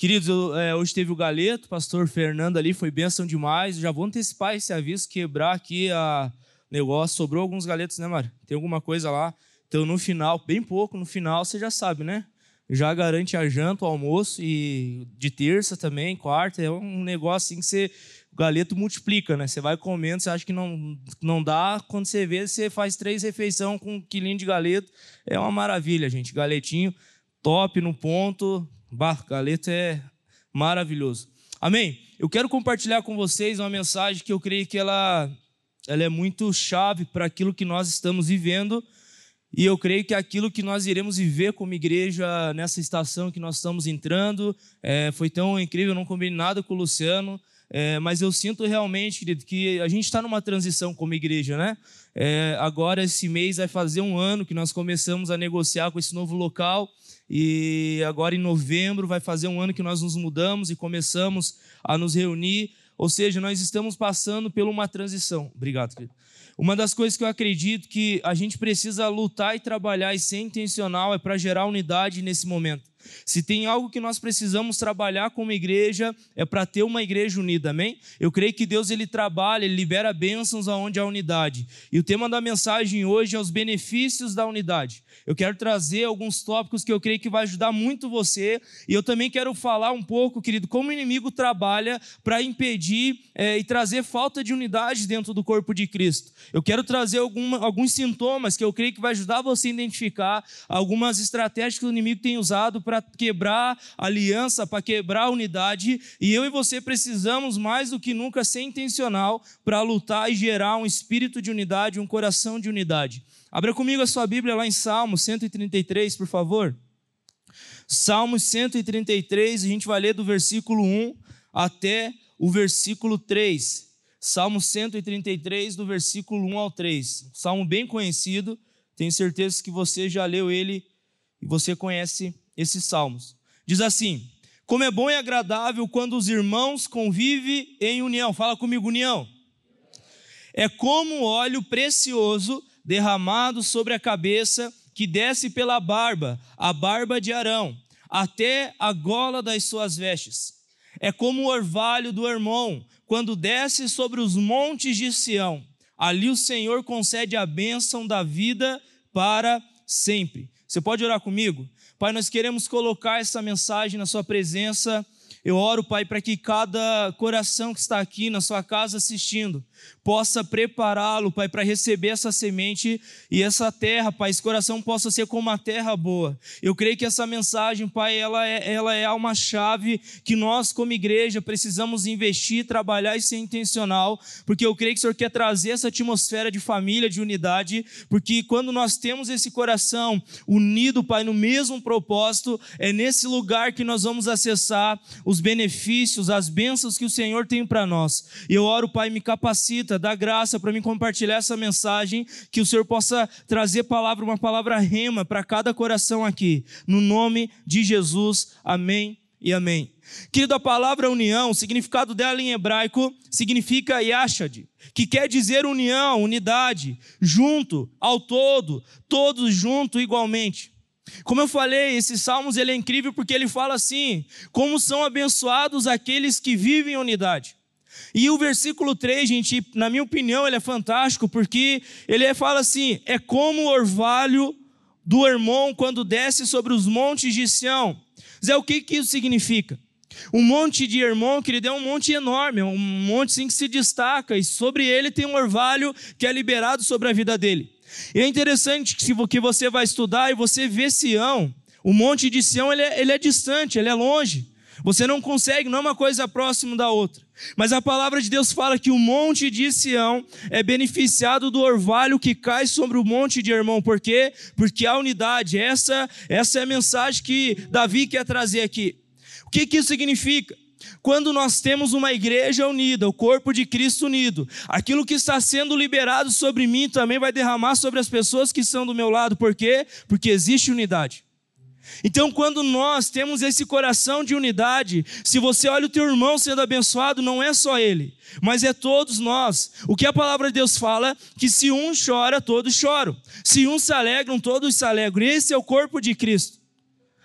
Queridos, é, hoje teve o Galeto, pastor Fernando ali, foi bênção demais. já vou antecipar esse aviso, quebrar aqui a negócio. Sobrou alguns galetos, né, Mário? Tem alguma coisa lá. Então, no final, bem pouco, no final, você já sabe, né? Já garante a janta, o almoço e de terça também, quarta. É um negócio assim que você, o galeto multiplica, né? Você vai comendo, você acha que não, não dá. Quando você vê, você faz três refeições com um quilinho de galeto. É uma maravilha, gente. Galetinho top no ponto Bah, galeto é maravilhoso. Amém? Eu quero compartilhar com vocês uma mensagem que eu creio que ela, ela é muito chave para aquilo que nós estamos vivendo. E eu creio que aquilo que nós iremos viver como igreja nessa estação que nós estamos entrando é, foi tão incrível. Não combinei nada com o Luciano, é, mas eu sinto realmente, querido, que a gente está numa transição como igreja, né? É, agora, esse mês, vai fazer um ano que nós começamos a negociar com esse novo local. E agora em novembro vai fazer um ano que nós nos mudamos e começamos a nos reunir. Ou seja, nós estamos passando por uma transição. Obrigado, querido. Uma das coisas que eu acredito que a gente precisa lutar e trabalhar e ser intencional é para gerar unidade nesse momento. Se tem algo que nós precisamos trabalhar como igreja, é para ter uma igreja unida, amém? Eu creio que Deus ele trabalha, ele libera bênçãos aonde há unidade. E o tema da mensagem hoje é os benefícios da unidade. Eu quero trazer alguns tópicos que eu creio que vai ajudar muito você. E eu também quero falar um pouco, querido, como o inimigo trabalha para impedir é, e trazer falta de unidade dentro do corpo de Cristo. Eu quero trazer alguma, alguns sintomas que eu creio que vai ajudar você a identificar algumas estratégias que o inimigo tem usado para quebrar aliança, para quebrar unidade. E eu e você precisamos mais do que nunca ser intencional para lutar e gerar um espírito de unidade, um coração de unidade. Abra comigo a sua Bíblia lá em Salmos 133, por favor. Salmos 133, a gente vai ler do versículo 1 até o versículo 3. Salmo 133, do versículo 1 ao 3. Salmo bem conhecido, tenho certeza que você já leu ele e você conhece esses salmos. Diz assim: Como é bom e agradável quando os irmãos convivem em união. Fala comigo, união. É como óleo precioso derramado sobre a cabeça, que desce pela barba, a barba de Arão, até a gola das suas vestes. É como o orvalho do irmão, quando desce sobre os montes de Sião. Ali o Senhor concede a bênção da vida para sempre. Você pode orar comigo? Pai, nós queremos colocar essa mensagem na Sua presença. Eu oro, Pai, para que cada coração que está aqui na sua casa assistindo possa prepará-lo, Pai, para receber essa semente e essa terra, Pai, esse coração possa ser como uma terra boa. Eu creio que essa mensagem, Pai, ela é, ela é uma chave que nós, como igreja, precisamos investir, trabalhar e ser intencional, porque eu creio que o Senhor quer trazer essa atmosfera de família, de unidade, porque quando nós temos esse coração unido, Pai, no mesmo propósito, é nesse lugar que nós vamos acessar os benefícios, as bênçãos que o Senhor tem para nós. E eu oro, Pai, me capacite capacita, dá graça para mim compartilhar essa mensagem, que o Senhor possa trazer palavra, uma palavra rema para cada coração aqui. No nome de Jesus, amém e amém. Querido, a palavra união, o significado dela em hebraico significa yashad, que quer dizer união, unidade, junto, ao todo, todos juntos igualmente. Como eu falei, esse Salmos ele é incrível porque ele fala assim: como são abençoados aqueles que vivem em unidade. E o versículo 3, gente, na minha opinião, ele é fantástico, porque ele fala assim: é como o orvalho do irmão quando desce sobre os montes de Sião. Zé, o que, que isso significa? Um monte de Hermon, querido, é um monte enorme, é um monte sim que se destaca, e sobre ele tem um orvalho que é liberado sobre a vida dele. E é interessante que você vai estudar e você vê Sião, o monte de Sião ele é, ele é distante, ele é longe. Você não consegue, não é uma coisa próxima da outra. Mas a palavra de Deus fala que o monte de Sião é beneficiado do orvalho que cai sobre o monte de Hermão. Por quê? Porque a unidade, essa, essa é a mensagem que Davi quer trazer aqui. O que, que isso significa? Quando nós temos uma igreja unida, o corpo de Cristo unido, aquilo que está sendo liberado sobre mim também vai derramar sobre as pessoas que estão do meu lado. Por quê? Porque existe unidade. Então, quando nós temos esse coração de unidade, se você olha o teu irmão sendo abençoado, não é só ele, mas é todos nós. O que a palavra de Deus fala? Que se um chora, todos choram. Se um se alegram, todos se alegram. Esse é o corpo de Cristo.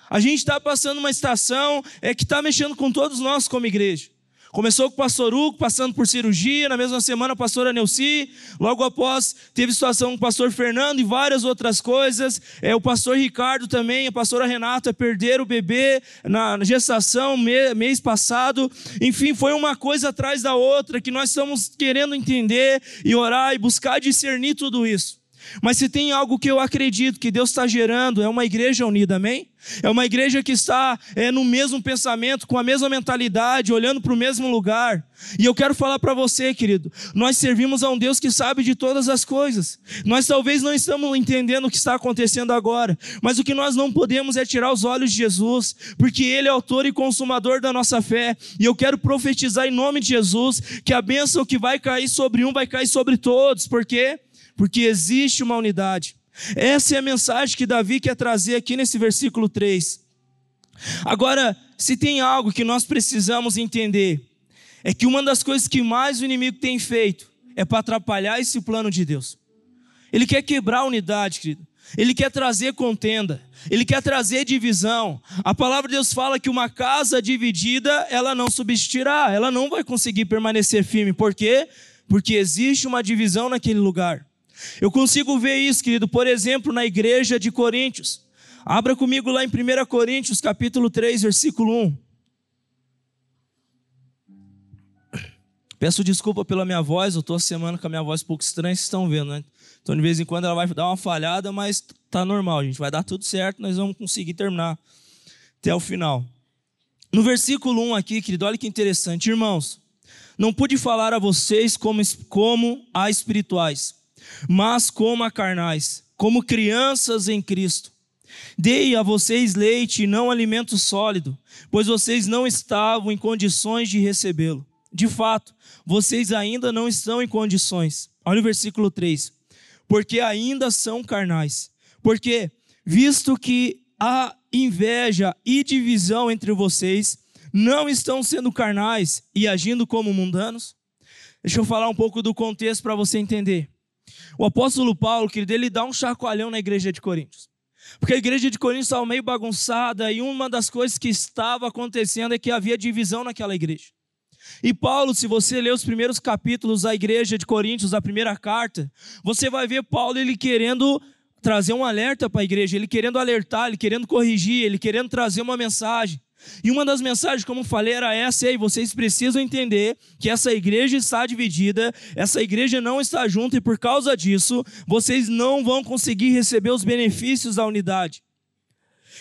A gente está passando uma estação é, que está mexendo com todos nós como igreja. Começou com o pastor Hugo, passando por cirurgia, na mesma semana a pastora Neuci, logo após teve situação com o pastor Fernando e várias outras coisas. É, o pastor Ricardo também, a pastora Renata perderam o bebê na gestação mês passado. Enfim, foi uma coisa atrás da outra que nós estamos querendo entender e orar e buscar discernir tudo isso. Mas se tem algo que eu acredito que Deus está gerando, é uma igreja unida, amém? É uma igreja que está é, no mesmo pensamento, com a mesma mentalidade, olhando para o mesmo lugar. E eu quero falar para você, querido, nós servimos a um Deus que sabe de todas as coisas. Nós talvez não estamos entendendo o que está acontecendo agora, mas o que nós não podemos é tirar os olhos de Jesus, porque Ele é autor e consumador da nossa fé. E eu quero profetizar em nome de Jesus que a bênção que vai cair sobre um vai cair sobre todos, porque porque existe uma unidade. Essa é a mensagem que Davi quer trazer aqui nesse versículo 3. Agora, se tem algo que nós precisamos entender, é que uma das coisas que mais o inimigo tem feito é para atrapalhar esse plano de Deus. Ele quer quebrar a unidade, querido. Ele quer trazer contenda, ele quer trazer divisão. A palavra de Deus fala que uma casa dividida, ela não subsistirá, ela não vai conseguir permanecer firme. Por quê? Porque existe uma divisão naquele lugar. Eu consigo ver isso, querido, por exemplo, na igreja de Coríntios. Abra comigo lá em 1 Coríntios, capítulo 3, versículo 1. Peço desculpa pela minha voz, eu estou a semana com a minha voz um pouco estranha, vocês estão vendo, né? Então, de vez em quando ela vai dar uma falhada, mas tá normal, gente. Vai dar tudo certo, nós vamos conseguir terminar até o final. No versículo 1 aqui, querido, olha que interessante. Irmãos, não pude falar a vocês como, como a espirituais, mas como a carnais, como crianças em Cristo. Dei a vocês leite e não alimento sólido, pois vocês não estavam em condições de recebê-lo. De fato, vocês ainda não estão em condições. Olha o versículo 3. Porque ainda são carnais. Porque, visto que há inveja e divisão entre vocês, não estão sendo carnais e agindo como mundanos? Deixa eu falar um pouco do contexto para você entender. O apóstolo Paulo, querido, ele dá um chacoalhão na igreja de Coríntios. Porque a igreja de Coríntios estava meio bagunçada e uma das coisas que estava acontecendo é que havia divisão naquela igreja. E Paulo, se você ler os primeiros capítulos da igreja de Coríntios, a primeira carta, você vai ver Paulo ele querendo trazer um alerta para a igreja, ele querendo alertar, ele querendo corrigir, ele querendo trazer uma mensagem. E uma das mensagens, como falei, era essa, e vocês precisam entender que essa igreja está dividida, essa igreja não está junta, e por causa disso, vocês não vão conseguir receber os benefícios da unidade.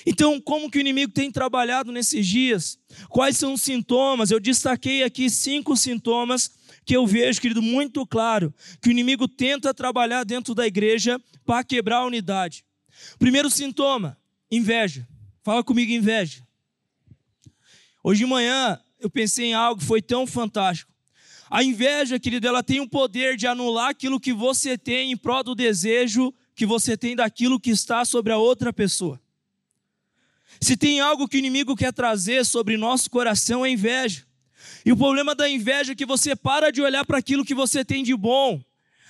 Então, como que o inimigo tem trabalhado nesses dias? Quais são os sintomas? Eu destaquei aqui cinco sintomas que eu vejo, querido, muito claro, que o inimigo tenta trabalhar dentro da igreja para quebrar a unidade. Primeiro sintoma, inveja. Fala comigo, inveja. Hoje de manhã eu pensei em algo que foi tão fantástico. A inveja, querido, ela tem o poder de anular aquilo que você tem em prol do desejo que você tem daquilo que está sobre a outra pessoa. Se tem algo que o inimigo quer trazer sobre nosso coração é inveja. E o problema da inveja é que você para de olhar para aquilo que você tem de bom,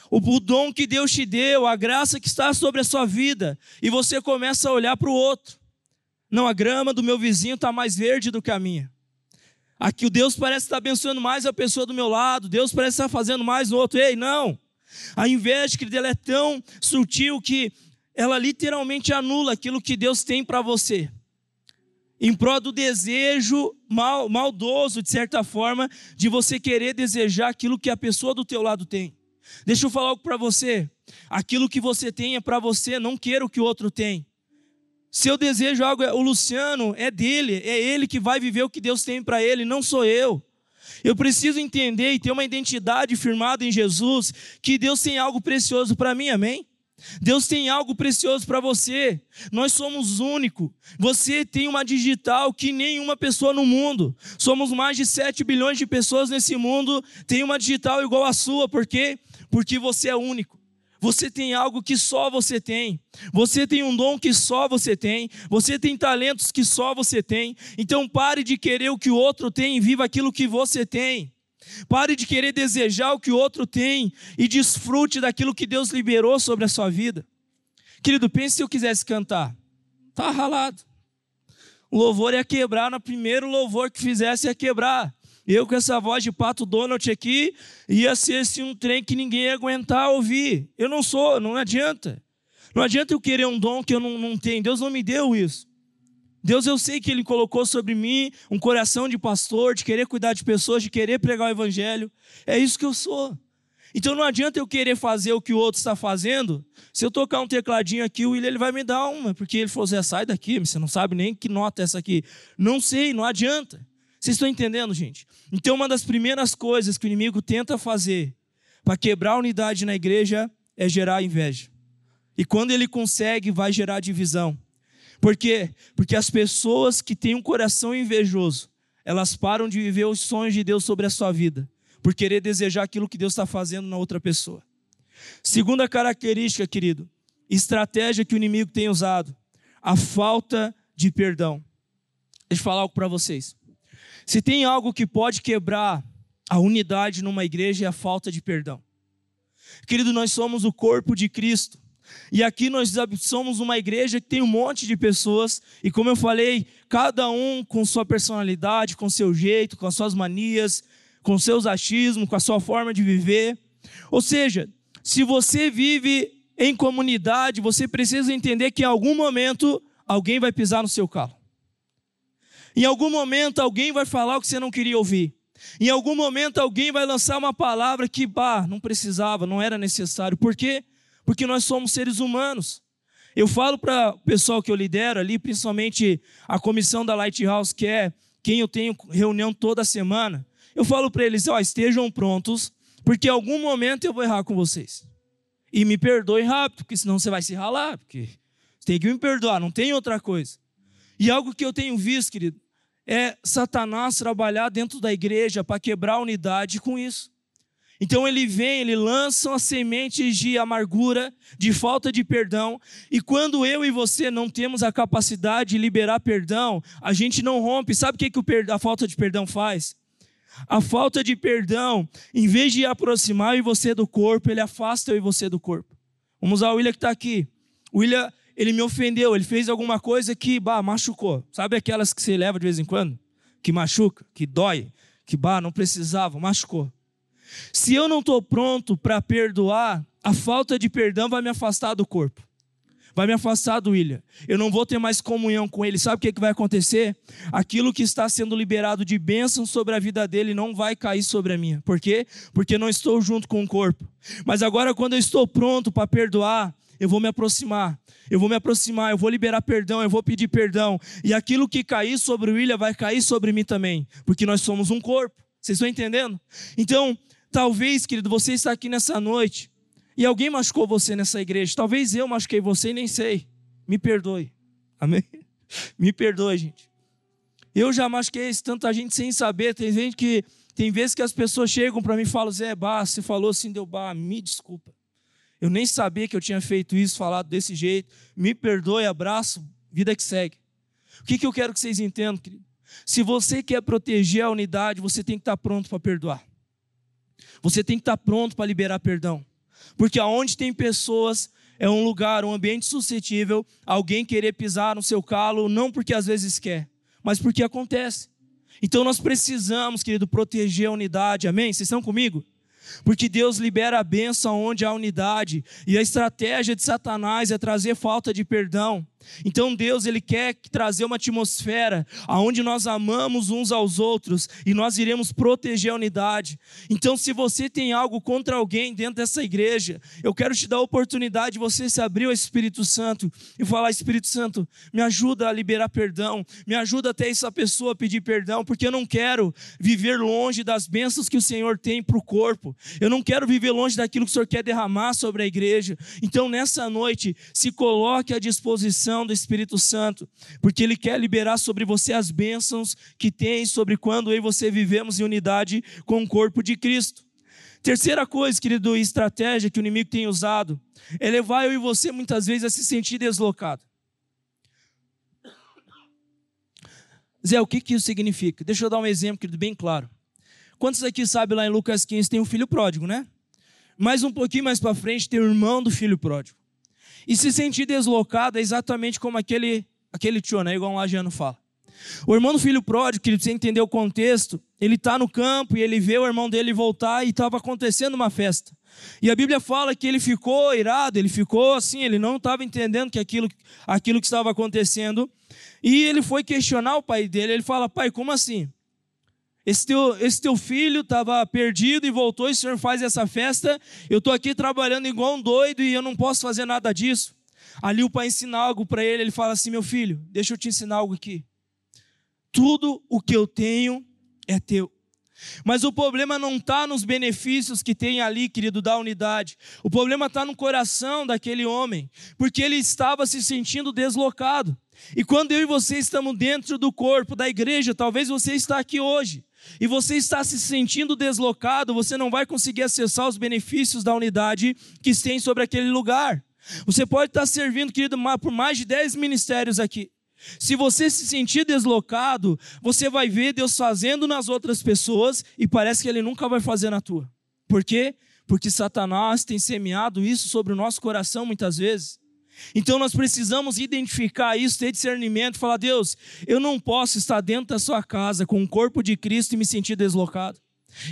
o dom que Deus te deu, a graça que está sobre a sua vida, e você começa a olhar para o outro. Não, a grama do meu vizinho está mais verde do que a minha. Aqui o Deus parece estar abençoando mais a pessoa do meu lado, Deus parece estar fazendo mais no outro. Ei, não. A inveja, querida, ela é tão sutil que ela literalmente anula aquilo que Deus tem para você. Em prol do desejo mal, maldoso, de certa forma, de você querer desejar aquilo que a pessoa do teu lado tem. Deixa eu falar algo para você. Aquilo que você tem é para você, não queira o que o outro tem. Se eu desejo algo, o Luciano é dele, é ele que vai viver o que Deus tem para ele, não sou eu. Eu preciso entender e ter uma identidade firmada em Jesus, que Deus tem algo precioso para mim, amém? Deus tem algo precioso para você. Nós somos único. Você tem uma digital que nenhuma pessoa no mundo. Somos mais de 7 bilhões de pessoas nesse mundo, tem uma digital igual à sua, por quê? Porque você é único. Você tem algo que só você tem. Você tem um dom que só você tem. Você tem talentos que só você tem. Então pare de querer o que o outro tem e viva aquilo que você tem. Pare de querer desejar o que o outro tem e desfrute daquilo que Deus liberou sobre a sua vida. Querido, pense se eu quisesse cantar. Tá ralado. O louvor ia quebrar, no primeiro louvor que fizesse ia quebrar. Eu com essa voz de pato Donald aqui, ia ser assim, um trem que ninguém ia aguentar ouvir. Eu não sou, não adianta. Não adianta eu querer um dom que eu não, não tenho. Deus não me deu isso. Deus, eu sei que Ele colocou sobre mim um coração de pastor, de querer cuidar de pessoas, de querer pregar o Evangelho. É isso que eu sou. Então não adianta eu querer fazer o que o outro está fazendo. Se eu tocar um tecladinho aqui, o William ele vai me dar uma, porque ele falou: Zé, sai daqui, você não sabe nem que nota é essa aqui. Não sei, não adianta. Vocês estão entendendo, gente? Então, uma das primeiras coisas que o inimigo tenta fazer para quebrar a unidade na igreja é gerar inveja. E quando ele consegue, vai gerar divisão. Por quê? Porque as pessoas que têm um coração invejoso, elas param de viver os sonhos de Deus sobre a sua vida por querer desejar aquilo que Deus está fazendo na outra pessoa. Segunda característica, querido, estratégia que o inimigo tem usado, a falta de perdão. Deixa eu falar algo para vocês. Se tem algo que pode quebrar a unidade numa igreja é a falta de perdão. Querido, nós somos o corpo de Cristo. E aqui nós somos uma igreja que tem um monte de pessoas, e como eu falei, cada um com sua personalidade, com seu jeito, com as suas manias, com seus achismos, com a sua forma de viver. Ou seja, se você vive em comunidade, você precisa entender que em algum momento alguém vai pisar no seu carro. Em algum momento alguém vai falar o que você não queria ouvir. Em algum momento alguém vai lançar uma palavra que, bah, não precisava, não era necessário. Por quê? Porque nós somos seres humanos. Eu falo para o pessoal que eu lidero ali, principalmente a comissão da Lighthouse, que é quem eu tenho reunião toda semana eu falo para eles: ó, estejam prontos, porque em algum momento eu vou errar com vocês. E me perdoe rápido, porque senão você vai se ralar, porque tem que me perdoar, não tem outra coisa. E algo que eu tenho visto, querido, é Satanás trabalhar dentro da igreja para quebrar a unidade com isso. Então ele vem, ele lança as sementes de amargura, de falta de perdão, e quando eu e você não temos a capacidade de liberar perdão, a gente não rompe. Sabe o que, a falta de perdão faz? A falta de perdão, em vez de aproximar eu e você do corpo, ele afasta eu e você do corpo. Vamos usar o William que está aqui. William, ele me ofendeu, ele fez alguma coisa que, bah, machucou. Sabe aquelas que você leva de vez em quando? Que machuca, que dói, que, bah, não precisava, machucou. Se eu não estou pronto para perdoar, a falta de perdão vai me afastar do corpo vai me afastar do William. Eu não vou ter mais comunhão com ele. Sabe o que, que vai acontecer? Aquilo que está sendo liberado de bênção sobre a vida dele não vai cair sobre a minha. Por quê? Porque não estou junto com o corpo. Mas agora, quando eu estou pronto para perdoar, eu vou me aproximar. Eu vou me aproximar, eu vou liberar perdão, eu vou pedir perdão. E aquilo que cair sobre o William vai cair sobre mim também. Porque nós somos um corpo. Vocês estão entendendo? Então, talvez, querido, você está aqui nessa noite e alguém machucou você nessa igreja. Talvez eu machuquei você e nem sei. Me perdoe. Amém? Me perdoe, gente. Eu já machuquei tanta gente sem saber. Tem gente que. Tem vezes que as pessoas chegam para mim e falam, Zé, bah, você falou assim, deu bah, me desculpa. Eu nem sabia que eu tinha feito isso, falado desse jeito. Me perdoe, abraço, vida que segue. O que, que eu quero que vocês entendam, querido? Se você quer proteger a unidade, você tem que estar pronto para perdoar. Você tem que estar pronto para liberar perdão. Porque aonde tem pessoas é um lugar, um ambiente suscetível a alguém querer pisar no seu calo, não porque às vezes quer, mas porque acontece. Então nós precisamos, querido, proteger a unidade, amém? Vocês estão comigo? Porque Deus libera a bênção onde há unidade, e a estratégia de Satanás é trazer falta de perdão. Então Deus ele quer trazer uma atmosfera aonde nós amamos uns aos outros e nós iremos proteger a unidade. Então se você tem algo contra alguém dentro dessa igreja, eu quero te dar a oportunidade de você se abrir ao Espírito Santo e falar Espírito Santo, me ajuda a liberar perdão, me ajuda até essa pessoa a pedir perdão, porque eu não quero viver longe das bênçãos que o Senhor tem para o corpo. Eu não quero viver longe daquilo que o Senhor quer derramar sobre a igreja. Então nessa noite, se coloque à disposição do Espírito Santo, porque Ele quer liberar sobre você as bênçãos que tem sobre quando eu e você vivemos em unidade com o corpo de Cristo. Terceira coisa, querido, estratégia que o inimigo tem usado é levar eu e você muitas vezes a se sentir deslocado. Zé, o que, que isso significa? Deixa eu dar um exemplo, querido, bem claro. Quantos aqui sabem lá em Lucas 15 tem um filho pródigo, né? Mais um pouquinho mais para frente tem o irmão do filho pródigo. E se sentir deslocado é exatamente como aquele, aquele tio, né? Igual um lagiano fala. O irmão do filho pródigo, que você entender o contexto, ele está no campo e ele vê o irmão dele voltar e estava acontecendo uma festa. E a Bíblia fala que ele ficou irado, ele ficou assim, ele não estava entendendo que aquilo, aquilo que estava acontecendo. E ele foi questionar o pai dele. Ele fala: Pai, como assim? Esse teu, esse teu filho estava perdido e voltou, e o senhor faz essa festa. Eu estou aqui trabalhando igual um doido e eu não posso fazer nada disso. Ali o pai ensina algo para ele. Ele fala assim: Meu filho, deixa eu te ensinar algo aqui. Tudo o que eu tenho é teu. Mas o problema não está nos benefícios que tem ali, querido, da unidade. O problema está no coração daquele homem, porque ele estava se sentindo deslocado. E quando eu e você estamos dentro do corpo da igreja, talvez você está aqui hoje, e você está se sentindo deslocado, você não vai conseguir acessar os benefícios da unidade que tem sobre aquele lugar. Você pode estar servindo, querido, por mais de 10 ministérios aqui. Se você se sentir deslocado, você vai ver Deus fazendo nas outras pessoas e parece que Ele nunca vai fazer na tua. Por quê? Porque Satanás tem semeado isso sobre o nosso coração muitas vezes. Então nós precisamos identificar isso, ter discernimento, falar: Deus, eu não posso estar dentro da sua casa com o corpo de Cristo e me sentir deslocado.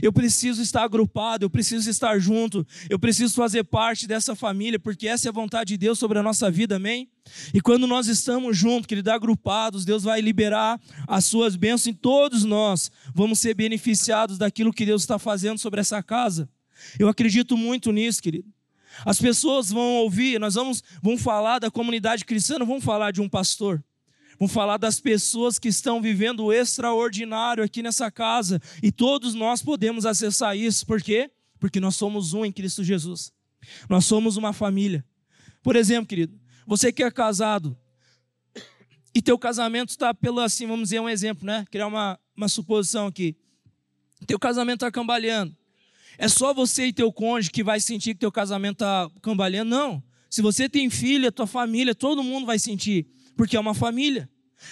Eu preciso estar agrupado, eu preciso estar junto, eu preciso fazer parte dessa família, porque essa é a vontade de Deus sobre a nossa vida, amém? E quando nós estamos juntos, querido, agrupados, Deus vai liberar as suas bênçãos e todos nós vamos ser beneficiados daquilo que Deus está fazendo sobre essa casa. Eu acredito muito nisso, querido. As pessoas vão ouvir, nós vamos, vamos falar da comunidade cristã, não vamos falar de um pastor. Vamos falar das pessoas que estão vivendo o extraordinário aqui nessa casa. E todos nós podemos acessar isso. Por quê? Porque nós somos um em Cristo Jesus. Nós somos uma família. Por exemplo, querido, você que é casado e teu casamento está pelo assim, vamos dizer um exemplo, né? Criar uma, uma suposição aqui. Teu casamento está cambaleando. É só você e teu cônjuge que vai sentir que teu casamento está cambaleando? Não. Se você tem filha, tua família, todo mundo vai sentir porque é uma família.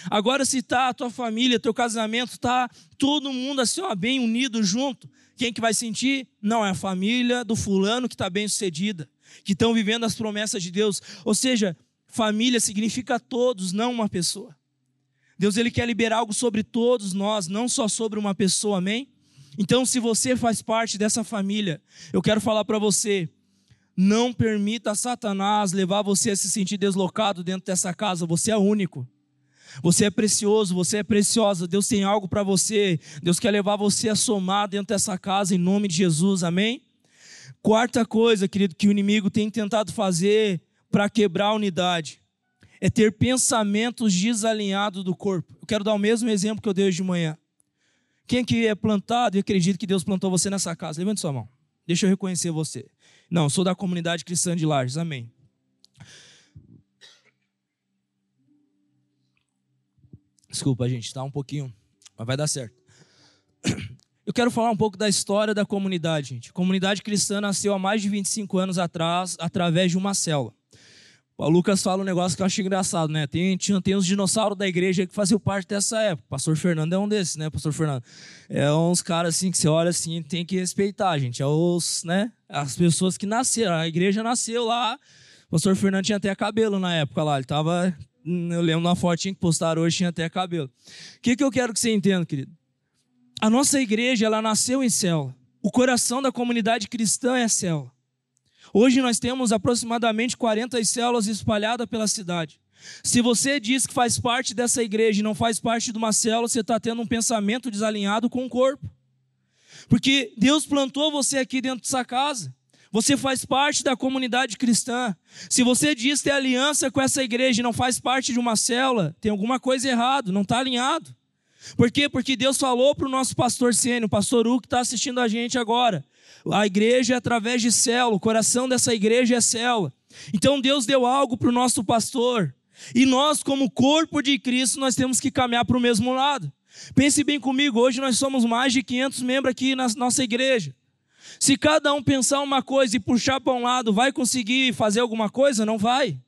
Agora, se está a tua família, teu casamento, está todo mundo assim, ó, bem unido junto, quem que vai sentir? Não, é a família do fulano que está bem sucedida, que estão vivendo as promessas de Deus. Ou seja, família significa todos, não uma pessoa. Deus ele quer liberar algo sobre todos nós, não só sobre uma pessoa, amém? Então, se você faz parte dessa família, eu quero falar para você, não permita Satanás levar você a se sentir deslocado dentro dessa casa. Você é único. Você é precioso, você é preciosa. Deus tem algo para você. Deus quer levar você a somar dentro dessa casa em nome de Jesus. Amém? Quarta coisa, querido, que o inimigo tem tentado fazer para quebrar a unidade é ter pensamentos desalinhados do corpo. Eu quero dar o mesmo exemplo que eu dei hoje de manhã. Quem que é plantado e acredita que Deus plantou você nessa casa? Levante sua mão. Deixa eu reconhecer você. Não, sou da comunidade cristã de Lages. Amém. Desculpa, gente, está um pouquinho, mas vai dar certo. Eu quero falar um pouco da história da comunidade, gente. A comunidade cristã nasceu há mais de 25 anos atrás, através de uma célula. O Lucas fala um negócio que eu acho engraçado, né? Tem, tinha, tem os dinossauros da igreja que faziam parte dessa época. Pastor Fernando é um desses, né, pastor Fernando? É uns caras assim que você olha assim, tem que respeitar, gente. É os, né? As pessoas que nasceram. A igreja nasceu lá. O pastor Fernando tinha até cabelo na época lá. Ele tava. Eu lembro uma fotinha que postaram hoje, tinha até cabelo. O que, que eu quero que você entenda, querido? A nossa igreja, ela nasceu em céu. O coração da comunidade cristã é céu. Hoje nós temos aproximadamente 40 células espalhadas pela cidade. Se você diz que faz parte dessa igreja e não faz parte de uma célula, você está tendo um pensamento desalinhado com o corpo. Porque Deus plantou você aqui dentro dessa casa. Você faz parte da comunidade cristã. Se você diz ter aliança com essa igreja e não faz parte de uma célula, tem alguma coisa errada, não está alinhado. Por quê? Porque Deus falou para o nosso pastor Sênio, pastor U, que está assistindo a gente agora. A igreja é através de célula, o coração dessa igreja é célula. Então Deus deu algo para o nosso pastor. E nós, como corpo de Cristo, nós temos que caminhar para o mesmo lado. Pense bem comigo, hoje nós somos mais de 500 membros aqui na nossa igreja. Se cada um pensar uma coisa e puxar para um lado, vai conseguir fazer alguma coisa? Não vai.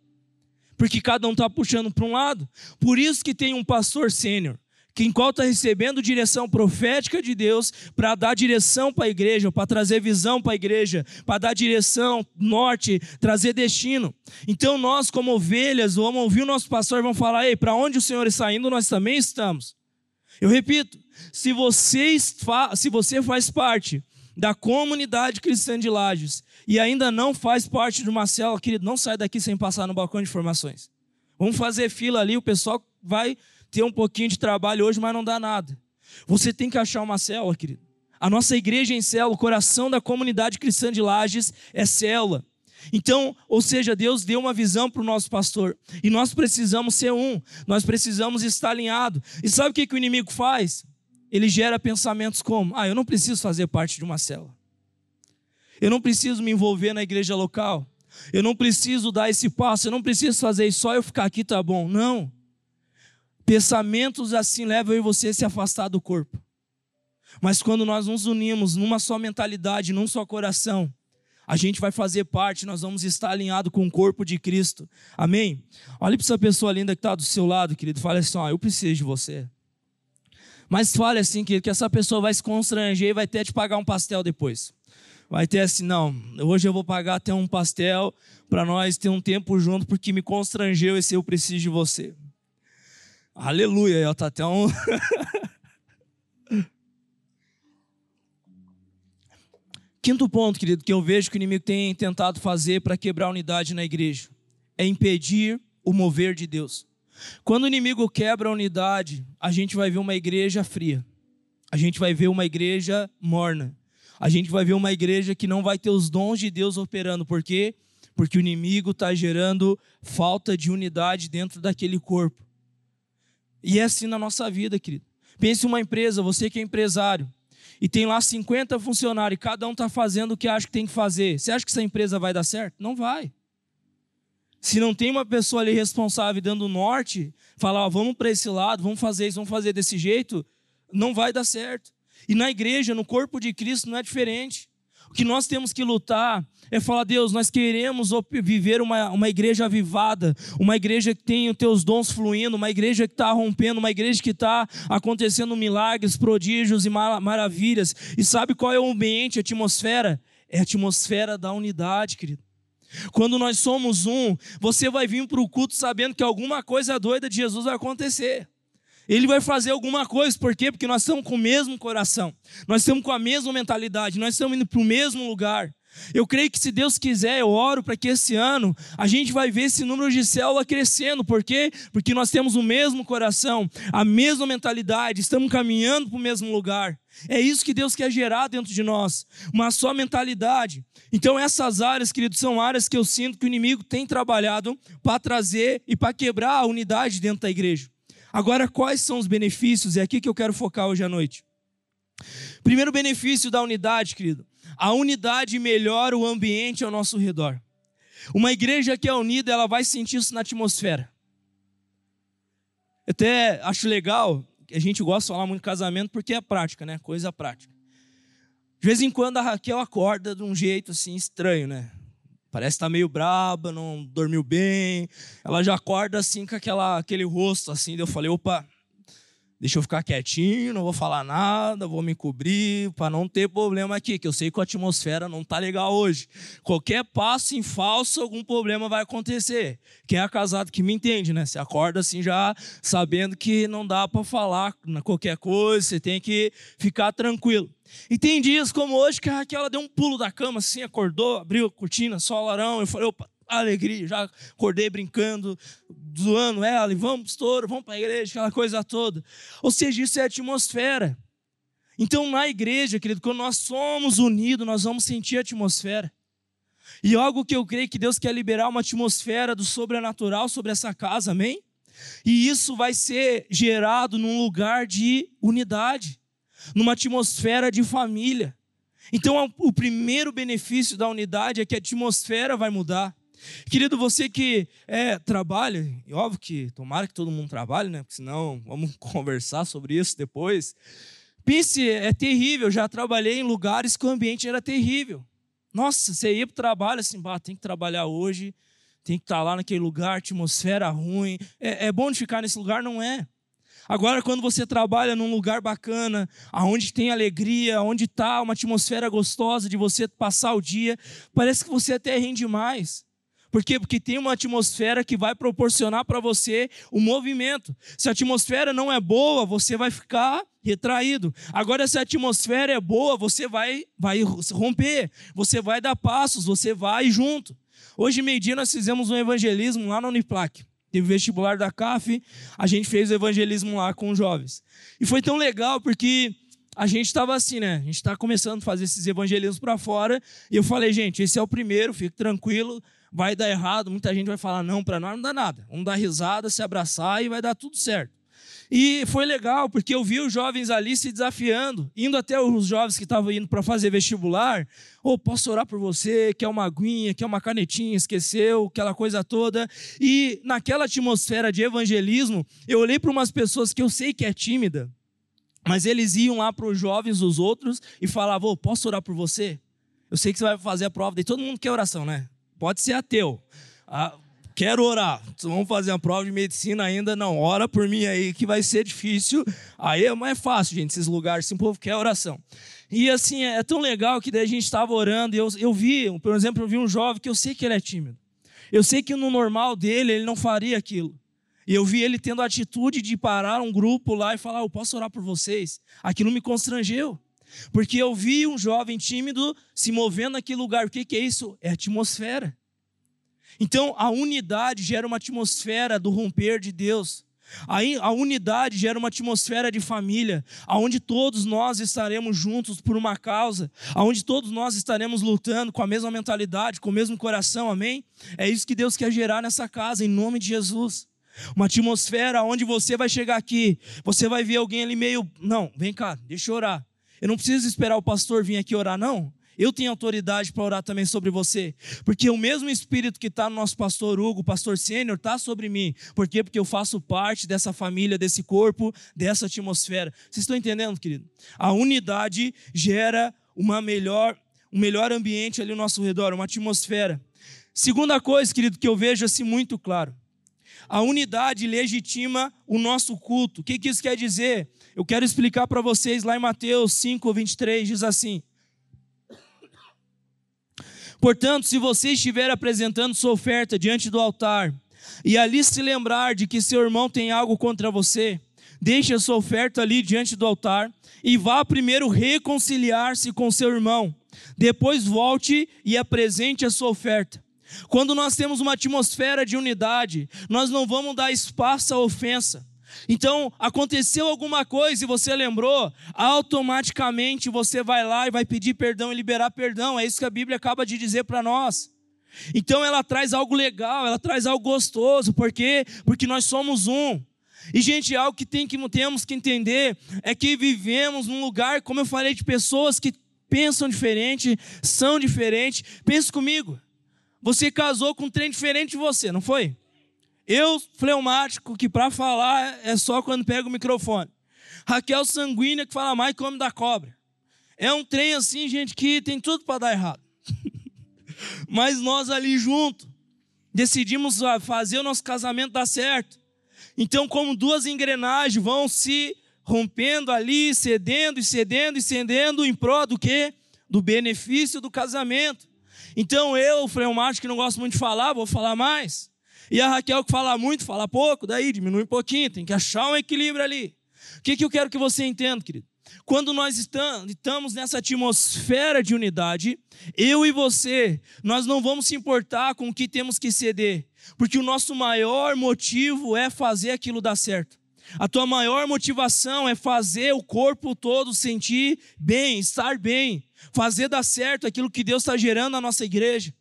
Porque cada um está puxando para um lado. Por isso que tem um pastor sênior quem qual está recebendo direção profética de Deus para dar direção para a igreja, para trazer visão para a igreja, para dar direção, norte, trazer destino. Então nós, como ovelhas, vamos ouvir o nosso pastor e vamos falar: ei, para onde o Senhor está indo, nós também estamos. Eu repito, se você, se você faz parte da comunidade cristã de Lages e ainda não faz parte de uma célula, querido, não sai daqui sem passar no balcão de informações. Vamos fazer fila ali, o pessoal vai ter um pouquinho de trabalho hoje, mas não dá nada. Você tem que achar uma célula, querido. A nossa igreja em célula, o coração da comunidade cristã de Lages é célula. Então, ou seja, Deus deu uma visão para o nosso pastor. E nós precisamos ser um. Nós precisamos estar alinhado. E sabe o que, que o inimigo faz? Ele gera pensamentos como: ah, eu não preciso fazer parte de uma célula. Eu não preciso me envolver na igreja local. Eu não preciso dar esse passo. Eu não preciso fazer isso. Só eu ficar aqui tá bom. Não. Pensamentos assim levam eu e você a se afastar do corpo. Mas quando nós nos unimos numa só mentalidade, num só coração, a gente vai fazer parte, nós vamos estar alinhado com o corpo de Cristo. Amém? Olhe para essa pessoa linda que está do seu lado, querido, fale assim: ó, eu preciso de você. Mas fale assim, querido, que essa pessoa vai se constranger e vai ter de pagar um pastel depois. Vai ter assim, não, hoje eu vou pagar até um pastel para nós ter um tempo junto, porque me constrangeu esse eu preciso de você. Aleluia, está até um. Quinto ponto, querido, que eu vejo que o inimigo tem tentado fazer para quebrar a unidade na igreja é impedir o mover de Deus. Quando o inimigo quebra a unidade, a gente vai ver uma igreja fria, a gente vai ver uma igreja morna, a gente vai ver uma igreja que não vai ter os dons de Deus operando. Por quê? Porque o inimigo está gerando falta de unidade dentro daquele corpo. E é assim na nossa vida, querido. Pense uma empresa, você que é empresário, e tem lá 50 funcionários, e cada um está fazendo o que acha que tem que fazer. Você acha que essa empresa vai dar certo? Não vai. Se não tem uma pessoa ali responsável dando norte, falar, vamos para esse lado, vamos fazer isso, vamos fazer desse jeito, não vai dar certo. E na igreja, no corpo de Cristo, não é diferente. O que nós temos que lutar é falar, Deus, nós queremos viver uma, uma igreja avivada, uma igreja que tem os teus dons fluindo, uma igreja que está rompendo, uma igreja que está acontecendo milagres, prodígios e maravilhas. E sabe qual é o ambiente, a atmosfera? É a atmosfera da unidade, querido. Quando nós somos um, você vai vir para o culto sabendo que alguma coisa doida de Jesus vai acontecer. Ele vai fazer alguma coisa, por quê? Porque nós estamos com o mesmo coração, nós estamos com a mesma mentalidade, nós estamos indo para o mesmo lugar. Eu creio que se Deus quiser, eu oro para que esse ano a gente vai ver esse número de célula crescendo. Por quê? Porque nós temos o mesmo coração, a mesma mentalidade, estamos caminhando para o mesmo lugar. É isso que Deus quer gerar dentro de nós, uma só mentalidade. Então, essas áreas, queridos, são áreas que eu sinto que o inimigo tem trabalhado para trazer e para quebrar a unidade dentro da igreja. Agora, quais são os benefícios? É aqui que eu quero focar hoje à noite. Primeiro benefício da unidade, querido. A unidade melhora o ambiente ao nosso redor. Uma igreja que é unida, ela vai sentir isso na atmosfera. Eu até acho legal, a gente gosta de falar muito de casamento porque é prática, né? Coisa prática. De vez em quando a Raquel acorda de um jeito assim estranho, né? Parece estar tá meio braba, não dormiu bem. Ela já acorda assim com aquela, aquele rosto assim. Eu falei, opa, deixa eu ficar quietinho, não vou falar nada, vou me cobrir para não ter problema aqui, que eu sei que a atmosfera não tá legal hoje. Qualquer passo em falso, algum problema vai acontecer. Quem é casado que me entende, né? Você acorda assim já sabendo que não dá para falar qualquer coisa, você tem que ficar tranquilo. E tem dias como hoje que a Raquel deu um pulo da cama assim, acordou, abriu a cortina, só larão. Eu falei, opa, alegria, já acordei brincando, zoando ela, e vamos, estouro, vamos para a igreja, aquela coisa toda. Ou seja, isso é atmosfera. Então, na igreja, querido, quando nós somos unidos, nós vamos sentir a atmosfera. E algo que eu creio que Deus quer liberar uma atmosfera do sobrenatural sobre essa casa, amém? E isso vai ser gerado num lugar de unidade numa atmosfera de família. Então, o primeiro benefício da unidade é que a atmosfera vai mudar. Querido, você que é, trabalha, e óbvio que tomara que todo mundo trabalhe, né? Porque senão vamos conversar sobre isso depois. Pense, é terrível. Já trabalhei em lugares que o ambiente era terrível. Nossa, você ia para o trabalho assim, bah, tem que trabalhar hoje, tem que estar tá lá naquele lugar, atmosfera ruim. É, é bom de ficar nesse lugar? Não é. Agora, quando você trabalha num lugar bacana, aonde tem alegria, onde está uma atmosfera gostosa de você passar o dia, parece que você até rende mais. Por quê? Porque tem uma atmosfera que vai proporcionar para você o movimento. Se a atmosfera não é boa, você vai ficar retraído. Agora, se a atmosfera é boa, você vai, vai romper, você vai dar passos, você vai junto. Hoje, meio-dia, nós fizemos um evangelismo lá na Uniplac. Teve vestibular da CAF, a gente fez o evangelismo lá com os jovens. E foi tão legal porque a gente estava assim, né? A gente está começando a fazer esses evangelismos para fora. E eu falei, gente, esse é o primeiro, fique tranquilo vai dar errado, muita gente vai falar não para nós, não dá nada. Vamos dar risada, se abraçar e vai dar tudo certo. E foi legal, porque eu vi os jovens ali se desafiando, indo até os jovens que estavam indo para fazer vestibular. Ou oh, posso orar por você? Quer uma aguinha, quer uma canetinha, esqueceu, aquela coisa toda. E naquela atmosfera de evangelismo, eu olhei para umas pessoas que eu sei que é tímida, mas eles iam lá para os jovens, os outros, e falavam: oh, posso orar por você? Eu sei que você vai fazer a prova. E todo mundo quer oração, né? Pode ser ateu. Ah, quero orar. Vamos fazer uma prova de medicina ainda? Não, ora por mim aí que vai ser difícil. Aí é mais fácil, gente, esses lugares, assim, o povo quer oração. E assim, é tão legal que daí a gente estava orando e eu, eu vi, por exemplo, eu vi um jovem que eu sei que ele é tímido. Eu sei que no normal dele ele não faria aquilo. E eu vi ele tendo a atitude de parar um grupo lá e falar: Eu posso orar por vocês. Aquilo me constrangeu. Porque eu vi um jovem tímido se movendo naquele lugar. O que, que é isso? É atmosfera. Então, a unidade gera uma atmosfera do romper de Deus. A unidade gera uma atmosfera de família, aonde todos nós estaremos juntos por uma causa, aonde todos nós estaremos lutando com a mesma mentalidade, com o mesmo coração, amém? É isso que Deus quer gerar nessa casa, em nome de Jesus. Uma atmosfera onde você vai chegar aqui, você vai ver alguém ali meio, não, vem cá, deixa eu orar. Eu não preciso esperar o pastor vir aqui orar, não. Eu tenho autoridade para orar também sobre você. Porque o mesmo Espírito que está no nosso pastor Hugo, pastor sênior, está sobre mim. Por quê? Porque eu faço parte dessa família, desse corpo, dessa atmosfera. Vocês estão entendendo, querido? A unidade gera uma melhor, um melhor ambiente ali ao nosso redor, uma atmosfera. Segunda coisa, querido, que eu vejo assim muito claro. A unidade legitima o nosso culto. O que, que isso quer dizer? Eu quero explicar para vocês lá em Mateus 5, 23, diz assim: Portanto, se você estiver apresentando sua oferta diante do altar, e ali se lembrar de que seu irmão tem algo contra você, deixe a sua oferta ali diante do altar e vá primeiro reconciliar-se com seu irmão. Depois volte e apresente a sua oferta. Quando nós temos uma atmosfera de unidade, nós não vamos dar espaço à ofensa. Então, aconteceu alguma coisa e você lembrou, automaticamente você vai lá e vai pedir perdão e liberar perdão. É isso que a Bíblia acaba de dizer para nós. Então, ela traz algo legal, ela traz algo gostoso, por quê? Porque nós somos um. E, gente, algo que, tem que temos que entender é que vivemos num lugar, como eu falei, de pessoas que pensam diferente, são diferentes. Pensa comigo. Você casou com um trem diferente de você, não foi? Eu, fleumático, que para falar é só quando pega o microfone. Raquel sanguínea, que fala mais que homem da cobra. É um trem assim, gente, que tem tudo para dar errado. Mas nós ali junto decidimos fazer o nosso casamento dar certo. Então, como duas engrenagens vão se rompendo ali, cedendo e cedendo e cedendo em prol do quê? Do benefício do casamento. Então, eu, fleumático, que não gosto muito de falar, vou falar mais. E a Raquel que fala muito, fala pouco, daí diminui um pouquinho, tem que achar um equilíbrio ali. O que, que eu quero que você entenda, querido? Quando nós estamos nessa atmosfera de unidade, eu e você, nós não vamos se importar com o que temos que ceder, porque o nosso maior motivo é fazer aquilo dar certo. A tua maior motivação é fazer o corpo todo sentir bem, estar bem, fazer dar certo aquilo que Deus está gerando na nossa igreja.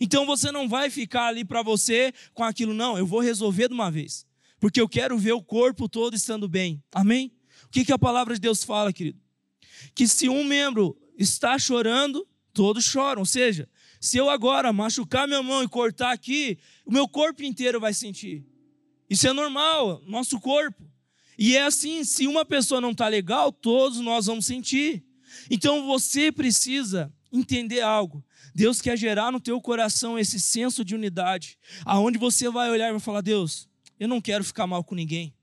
Então você não vai ficar ali para você com aquilo, não, eu vou resolver de uma vez, porque eu quero ver o corpo todo estando bem. Amém? O que, que a palavra de Deus fala, querido? Que se um membro está chorando, todos choram. Ou seja, se eu agora machucar minha mão e cortar aqui, o meu corpo inteiro vai sentir. Isso é normal, nosso corpo. E é assim, se uma pessoa não está legal, todos nós vamos sentir. Então você precisa entender algo. Deus quer gerar no teu coração esse senso de unidade, aonde você vai olhar e vai falar: Deus, eu não quero ficar mal com ninguém.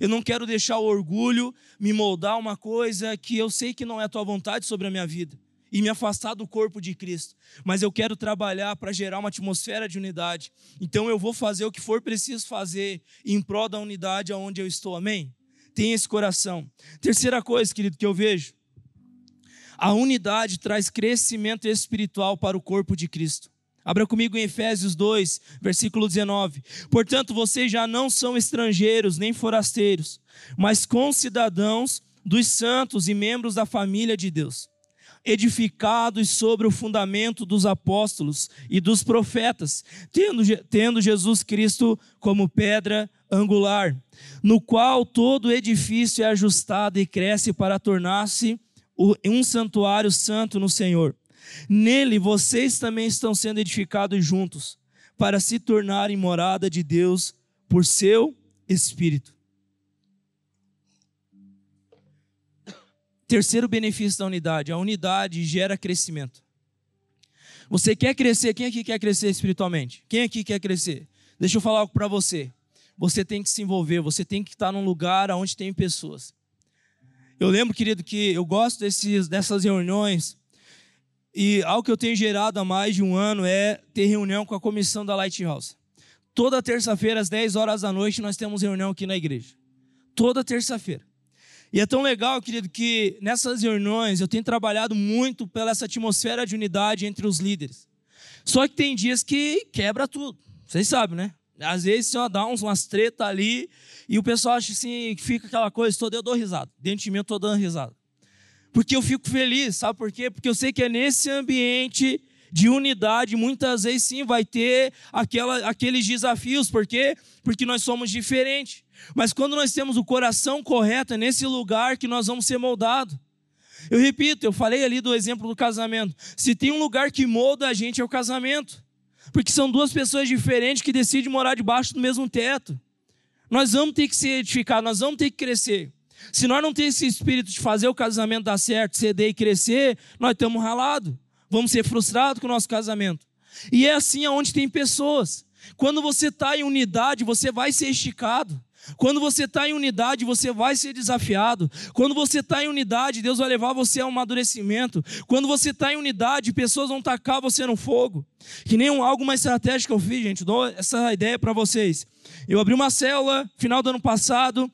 Eu não quero deixar o orgulho me moldar uma coisa que eu sei que não é a tua vontade sobre a minha vida e me afastar do corpo de Cristo. Mas eu quero trabalhar para gerar uma atmosfera de unidade. Então eu vou fazer o que for preciso fazer em prol da unidade aonde eu estou. Amém? Tenha esse coração. Terceira coisa, querido, que eu vejo. A unidade traz crescimento espiritual para o corpo de Cristo. Abra comigo em Efésios 2, versículo 19. Portanto, vocês já não são estrangeiros nem forasteiros, mas concidadãos dos santos e membros da família de Deus edificados sobre o fundamento dos apóstolos e dos profetas, tendo, tendo Jesus Cristo como pedra angular, no qual todo edifício é ajustado e cresce para tornar-se um santuário santo no Senhor. Nele vocês também estão sendo edificados juntos, para se tornarem morada de Deus por seu Espírito. Terceiro benefício da unidade: a unidade gera crescimento. Você quer crescer? Quem aqui quer crescer espiritualmente? Quem aqui quer crescer? Deixa eu falar algo para você. Você tem que se envolver, você tem que estar num lugar onde tem pessoas. Eu lembro, querido, que eu gosto desses, dessas reuniões e algo que eu tenho gerado há mais de um ano é ter reunião com a comissão da Lighthouse. Toda terça-feira, às 10 horas da noite, nós temos reunião aqui na igreja. Toda terça-feira. E é tão legal, querido, que nessas reuniões eu tenho trabalhado muito pela essa atmosfera de unidade entre os líderes. Só que tem dias que quebra tudo. Vocês sabem, né? Às vezes só dá uns, umas treta ali e o pessoal acha assim, fica aquela coisa toda, eu dou risada. Dentro de mim eu estou dando risada. Porque eu fico feliz, sabe por quê? Porque eu sei que é nesse ambiente de unidade, muitas vezes sim vai ter aquela, aqueles desafios, por quê? Porque nós somos diferentes. Mas quando nós temos o coração correto, é nesse lugar que nós vamos ser moldados. Eu repito, eu falei ali do exemplo do casamento. Se tem um lugar que molda a gente, é o casamento. Porque são duas pessoas diferentes que decidem morar debaixo do mesmo teto. Nós vamos ter que se edificar, nós vamos ter que crescer. Se nós não temos esse espírito de fazer o casamento dar certo, ceder e crescer, nós estamos ralados. Vamos ser frustrados com o nosso casamento. E é assim aonde tem pessoas. Quando você está em unidade, você vai ser esticado. Quando você está em unidade, você vai ser desafiado. Quando você está em unidade, Deus vai levar você ao amadurecimento. Quando você está em unidade, pessoas vão tacar você no fogo. Que nem um, algo mais estratégico que eu fiz, gente. Dou essa ideia para vocês. Eu abri uma célula, final do ano passado,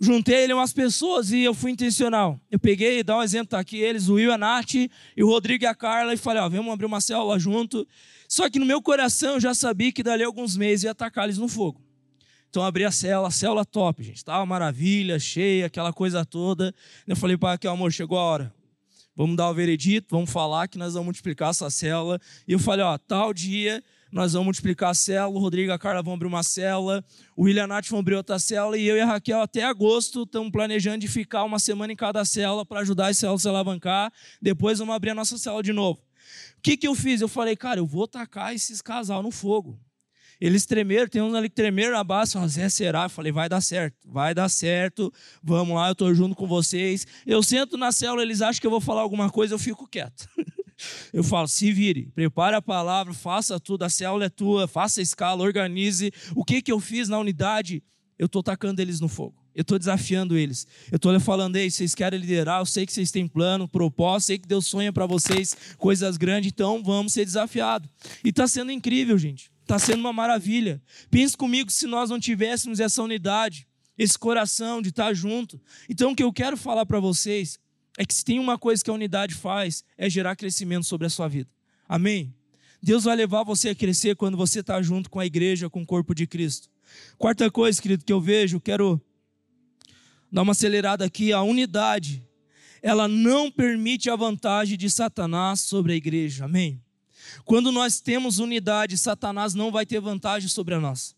juntei ele umas pessoas e eu fui intencional. Eu peguei, dá um exemplo, tá aqui eles, o Will, a Nath, e o Rodrigo e a Carla, e falei, ó, vamos abrir uma célula junto. Só que no meu coração eu já sabia que dali a alguns meses ia atacar eles no fogo. Então abri a célula, a célula top, gente. Tava maravilha, cheia, aquela coisa toda. Eu falei para aqui, amor, chegou a hora. Vamos dar o veredito, vamos falar que nós vamos multiplicar essa célula. E eu falei, ó, tal dia nós vamos multiplicar a célula, o Rodrigo e a Carla vão abrir uma célula, o William e a Nath vão abrir outra célula, e eu e a Raquel até agosto estamos planejando de ficar uma semana em cada célula para ajudar as células a se alavancar. Depois vamos abrir a nossa célula de novo. O que, que eu fiz? Eu falei, cara, eu vou tacar esses casal no fogo. Eles tremeram, tem uns ali que tremeram na base, falaram, Zé, será? Eu falei, vai dar certo, vai dar certo, vamos lá, eu estou junto com vocês. Eu sento na célula, eles acham que eu vou falar alguma coisa, eu fico quieto. Eu falo, se vire, prepare a palavra, faça tudo, a célula é tua, faça a escala, organize. O que, que eu fiz na unidade? Eu estou tacando eles no fogo. Eu estou desafiando eles. Eu estou falando, ei, vocês querem liderar, eu sei que vocês têm plano, propósito, sei que Deus sonha para vocês coisas grandes, então vamos ser desafiados. E está sendo incrível, gente. Está sendo uma maravilha. Pense comigo se nós não tivéssemos essa unidade, esse coração de estar junto. Então, o que eu quero falar para vocês é que se tem uma coisa que a unidade faz, é gerar crescimento sobre a sua vida. Amém? Deus vai levar você a crescer quando você está junto com a igreja, com o corpo de Cristo. Quarta coisa, querido, que eu vejo, quero dar uma acelerada aqui, a unidade, ela não permite a vantagem de Satanás sobre a igreja. Amém? Quando nós temos unidade, Satanás não vai ter vantagem sobre nós.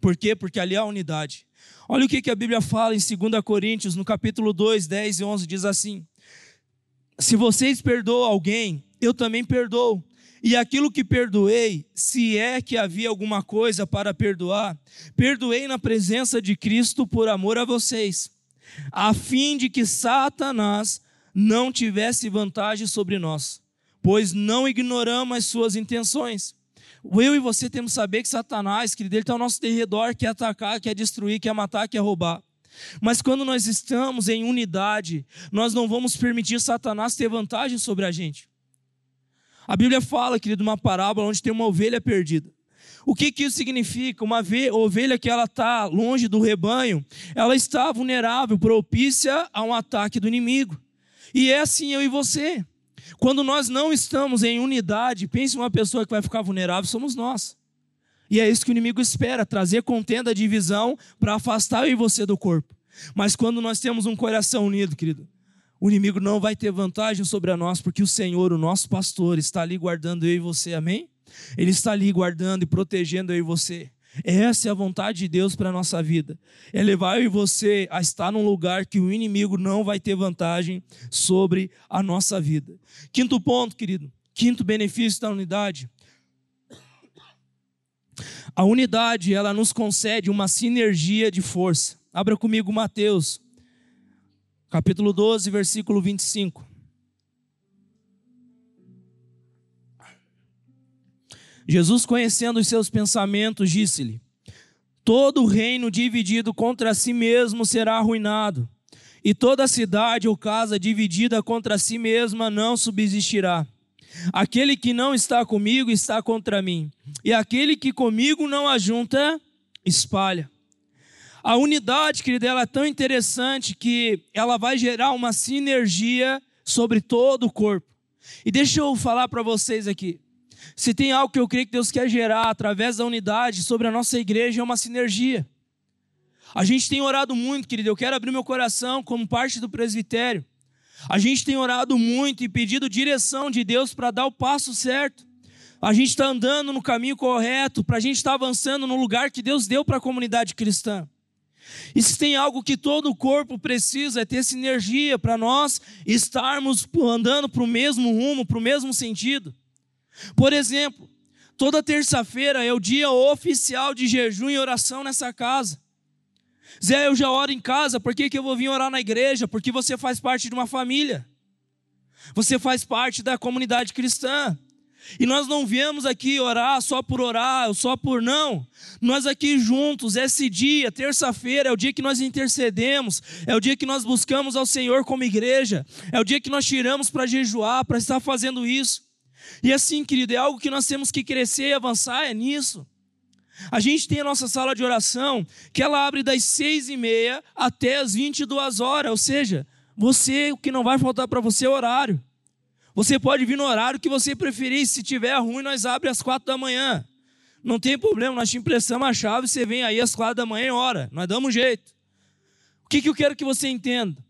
Por quê? Porque ali há unidade. Olha o que a Bíblia fala em 2 Coríntios, no capítulo 2, 10 e 11, diz assim: Se vocês perdoam alguém, eu também perdoo. E aquilo que perdoei, se é que havia alguma coisa para perdoar, perdoei na presença de Cristo por amor a vocês, a fim de que Satanás não tivesse vantagem sobre nós pois não ignoramos as suas intenções. Eu e você temos que saber que Satanás, querido, ele está ao nosso derredor, quer atacar, quer destruir, quer matar, quer roubar. Mas quando nós estamos em unidade, nós não vamos permitir Satanás ter vantagem sobre a gente. A Bíblia fala, querido, uma parábola onde tem uma ovelha perdida. O que, que isso significa? Uma ovelha que ela está longe do rebanho, ela está vulnerável, propícia a um ataque do inimigo. E é assim eu e você. Quando nós não estamos em unidade, pense uma pessoa que vai ficar vulnerável, somos nós. E é isso que o inimigo espera, trazer contenda, divisão, para afastar eu e você do corpo. Mas quando nós temos um coração unido, querido, o inimigo não vai ter vantagem sobre nós, porque o Senhor, o nosso pastor, está ali guardando eu e você, amém? Ele está ali guardando e protegendo eu e você. Essa é a vontade de Deus para a nossa vida. É levar eu e você a estar num lugar que o inimigo não vai ter vantagem sobre a nossa vida. Quinto ponto, querido. Quinto benefício da unidade. A unidade, ela nos concede uma sinergia de força. Abra comigo Mateus, capítulo 12, versículo 25. Jesus, conhecendo os seus pensamentos, disse-lhe: Todo reino dividido contra si mesmo será arruinado, e toda cidade ou casa dividida contra si mesma não subsistirá. Aquele que não está comigo está contra mim, e aquele que comigo não ajunta, espalha. A unidade, querida, ela é tão interessante que ela vai gerar uma sinergia sobre todo o corpo. E deixa eu falar para vocês aqui. Se tem algo que eu creio que Deus quer gerar através da unidade sobre a nossa igreja, é uma sinergia. A gente tem orado muito, querido. Eu quero abrir meu coração como parte do presbitério. A gente tem orado muito e pedido direção de Deus para dar o passo certo. A gente está andando no caminho correto, para a gente estar tá avançando no lugar que Deus deu para a comunidade cristã. E se tem algo que todo o corpo precisa, é ter sinergia para nós estarmos andando para o mesmo rumo, para o mesmo sentido. Por exemplo, toda terça-feira é o dia oficial de jejum e oração nessa casa. Zé, eu já oro em casa, por que, que eu vou vir orar na igreja? Porque você faz parte de uma família. Você faz parte da comunidade cristã. E nós não viemos aqui orar só por orar, só por não. Nós aqui juntos, esse dia, terça-feira, é o dia que nós intercedemos, é o dia que nós buscamos ao Senhor como igreja, é o dia que nós tiramos para jejuar, para estar fazendo isso. E assim, querido, é algo que nós temos que crescer e avançar, é nisso. A gente tem a nossa sala de oração, que ela abre das seis e meia até as vinte e duas horas, ou seja, você, o que não vai faltar para você é horário. Você pode vir no horário que você preferir, se tiver ruim, nós abre às quatro da manhã. Não tem problema, nós te emprestamos a chave, você vem aí às quatro da manhã e hora, nós damos jeito. O que, que eu quero que você entenda?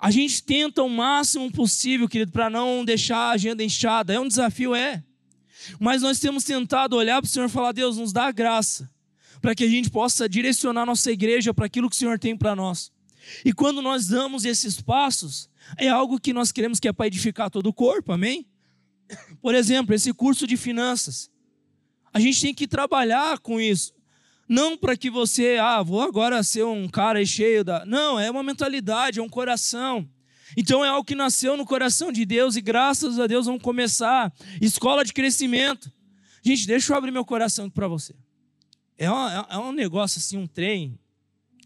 A gente tenta o máximo possível, querido, para não deixar a agenda inchada. É um desafio, é. Mas nós temos tentado olhar para o Senhor e falar: Deus, nos dá graça, para que a gente possa direcionar nossa igreja para aquilo que o Senhor tem para nós. E quando nós damos esses passos, é algo que nós queremos que é para edificar todo o corpo, amém? Por exemplo, esse curso de finanças. A gente tem que trabalhar com isso. Não para que você, ah, vou agora ser um cara cheio da. Não, é uma mentalidade, é um coração. Então é algo que nasceu no coração de Deus e graças a Deus vamos começar. Escola de crescimento. Gente, deixa eu abrir meu coração para você. É, uma, é um negócio assim, um trem,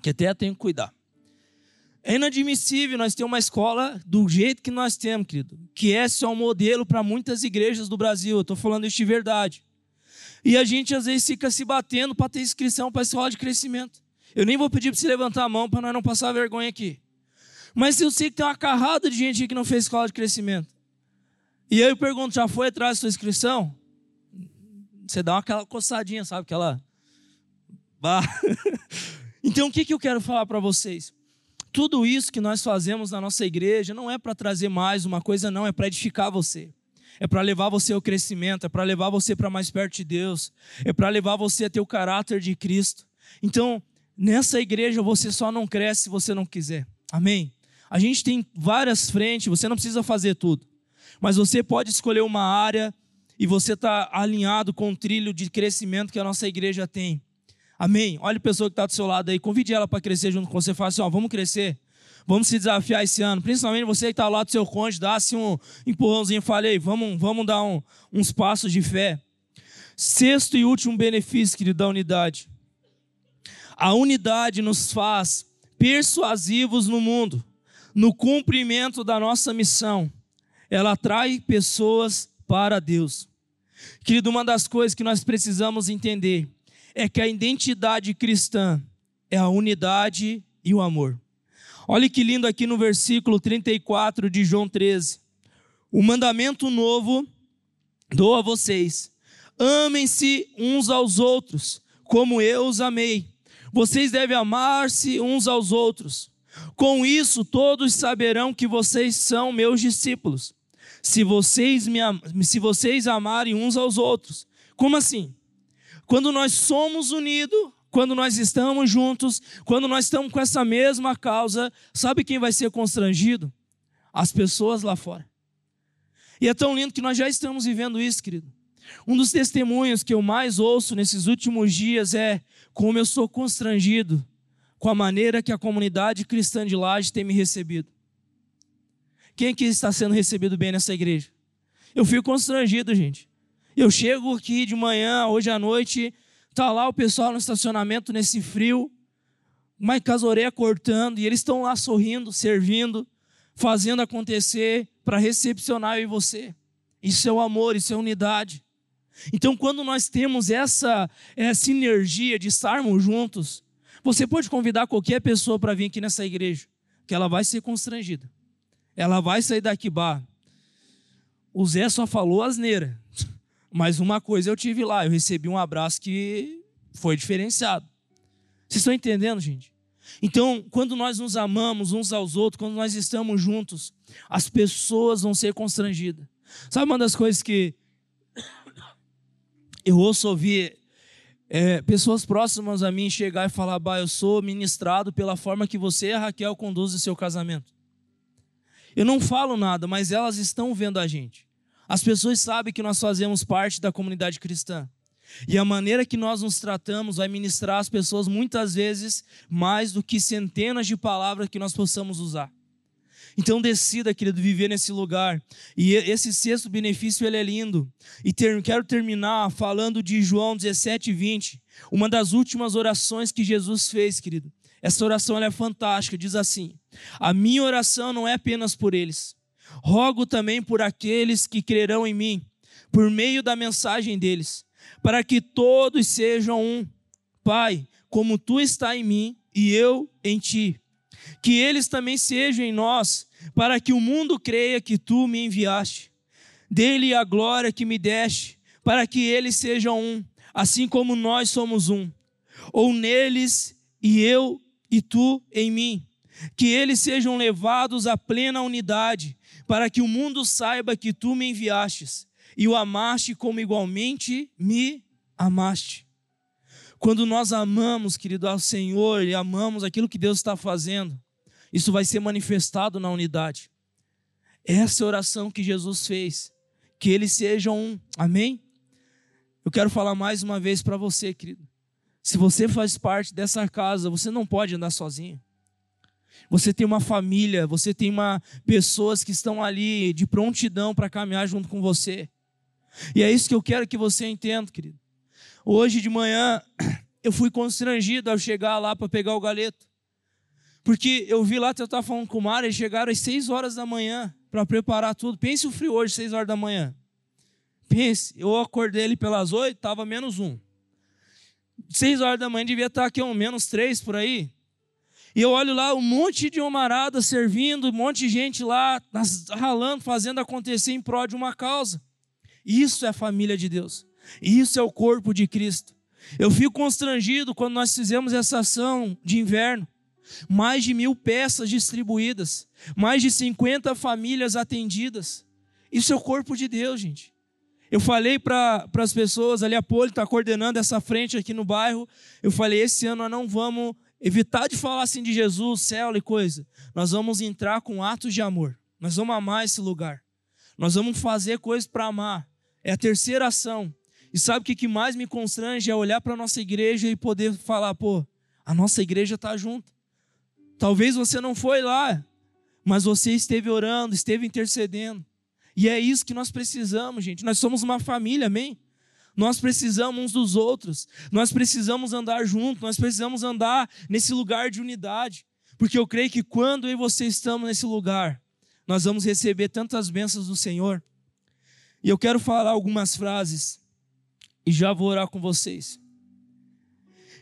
que até tenho que cuidar. É inadmissível nós ter uma escola do jeito que nós temos, querido, que é só um modelo para muitas igrejas do Brasil. Eu estou falando isso de verdade. E a gente às vezes fica se batendo para ter inscrição para escola de crescimento. Eu nem vou pedir para você levantar a mão para nós não passar vergonha aqui. Mas eu sei que tem uma carrada de gente que não fez escola de crescimento. E aí eu pergunto, já foi atrás da sua inscrição? Você dá aquela coçadinha, sabe? Aquela. Bah. então o que, que eu quero falar para vocês? Tudo isso que nós fazemos na nossa igreja não é para trazer mais uma coisa, não, é para edificar você é para levar você ao crescimento, é para levar você para mais perto de Deus, é para levar você a ter o caráter de Cristo. Então, nessa igreja você só não cresce se você não quiser. Amém? A gente tem várias frentes, você não precisa fazer tudo, mas você pode escolher uma área e você está alinhado com o trilho de crescimento que a nossa igreja tem. Amém? Olha a pessoa que está do seu lado aí, convide ela para crescer junto com você. Fala assim: ó, vamos crescer. Vamos se desafiar esse ano. Principalmente você que está lá do seu cônjuge, dá assim um empurrãozinho. Falei, vamos, vamos dar um, uns passos de fé. Sexto e último benefício, querido, da unidade. A unidade nos faz persuasivos no mundo, no cumprimento da nossa missão. Ela atrai pessoas para Deus. Querido, uma das coisas que nós precisamos entender é que a identidade cristã é a unidade e o amor. Olha que lindo aqui no versículo 34 de João 13. O mandamento novo dou a vocês: amem-se uns aos outros, como eu os amei. Vocês devem amar-se uns aos outros. Com isso, todos saberão que vocês são meus discípulos, se vocês, me, se vocês amarem uns aos outros. Como assim? Quando nós somos unidos, quando nós estamos juntos, quando nós estamos com essa mesma causa, sabe quem vai ser constrangido? As pessoas lá fora. E é tão lindo que nós já estamos vivendo isso, querido. Um dos testemunhos que eu mais ouço nesses últimos dias é como eu sou constrangido com a maneira que a comunidade cristã de Laje tem me recebido. Quem aqui está sendo recebido bem nessa igreja? Eu fico constrangido, gente. Eu chego aqui de manhã, hoje à noite, Tá lá o pessoal no estacionamento nesse frio, uma casoreia cortando, e eles estão lá sorrindo, servindo, fazendo acontecer para recepcionar eu e você. Isso é o amor, isso é unidade. Então, quando nós temos essa, essa sinergia de estarmos juntos, você pode convidar qualquer pessoa para vir aqui nessa igreja, que ela vai ser constrangida. Ela vai sair daqui, bah. O Zé só falou asneira. Mas uma coisa eu tive lá, eu recebi um abraço que foi diferenciado. Vocês estão entendendo, gente? Então, quando nós nos amamos uns aos outros, quando nós estamos juntos, as pessoas vão ser constrangidas. Sabe uma das coisas que eu ouço ouvir é, pessoas próximas a mim chegar e falar: Bah, eu sou ministrado pela forma que você e a Raquel conduzem seu casamento. Eu não falo nada, mas elas estão vendo a gente. As pessoas sabem que nós fazemos parte da comunidade cristã. E a maneira que nós nos tratamos vai ministrar as pessoas muitas vezes mais do que centenas de palavras que nós possamos usar. Então decida, querido, viver nesse lugar. E esse sexto benefício ele é lindo. E ter, quero terminar falando de João 17, 20. Uma das últimas orações que Jesus fez, querido. Essa oração é fantástica. Diz assim: A minha oração não é apenas por eles, Rogo também por aqueles que crerão em mim, por meio da mensagem deles, para que todos sejam um. Pai, como tu está em mim e eu em ti. Que eles também sejam em nós, para que o mundo creia que tu me enviaste. Dele a glória que me deste, para que eles sejam um, assim como nós somos um. Ou neles e eu e tu em mim. Que eles sejam levados à plena unidade para que o mundo saiba que tu me enviastes e o amaste como igualmente me amaste. Quando nós amamos, querido, ao Senhor e amamos aquilo que Deus está fazendo, isso vai ser manifestado na unidade. Essa é oração que Jesus fez, que eles sejam um. Amém? Eu quero falar mais uma vez para você, querido. Se você faz parte dessa casa, você não pode andar sozinho. Você tem uma família, você tem uma pessoas que estão ali de prontidão para caminhar junto com você. E é isso que eu quero que você entenda, querido. Hoje de manhã eu fui constrangido ao chegar lá para pegar o galeto. Porque eu vi lá, eu estava falando com o Mário, eles chegaram às 6 horas da manhã para preparar tudo. Pense o frio hoje, 6 horas da manhã. Pense, eu acordei ele pelas 8, estava menos um. 6 horas da manhã devia estar aqui um menos 3 por aí. E eu olho lá um monte de homarada servindo, um monte de gente lá ralando, fazendo acontecer em prol de uma causa. Isso é a família de Deus. Isso é o corpo de Cristo. Eu fico constrangido quando nós fizemos essa ação de inverno. Mais de mil peças distribuídas, mais de 50 famílias atendidas. Isso é o corpo de Deus, gente. Eu falei para as pessoas, ali a Poli está coordenando essa frente aqui no bairro. Eu falei: esse ano nós não vamos evitar de falar assim de Jesus, céu e coisa. Nós vamos entrar com atos de amor. Nós vamos amar esse lugar. Nós vamos fazer coisas para amar. É a terceira ação. E sabe o que mais me constrange é olhar para a nossa igreja e poder falar, pô, a nossa igreja está junto. Talvez você não foi lá, mas você esteve orando, esteve intercedendo. E é isso que nós precisamos, gente. Nós somos uma família, amém? Nós precisamos uns dos outros. Nós precisamos andar juntos. Nós precisamos andar nesse lugar de unidade. Porque eu creio que quando eu e você estamos nesse lugar, nós vamos receber tantas bênçãos do Senhor. E eu quero falar algumas frases e já vou orar com vocês.